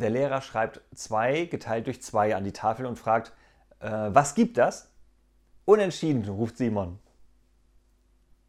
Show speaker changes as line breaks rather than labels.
Der Lehrer schreibt 2 geteilt durch 2 an die Tafel und fragt, äh, was gibt das? Unentschieden, ruft Simon.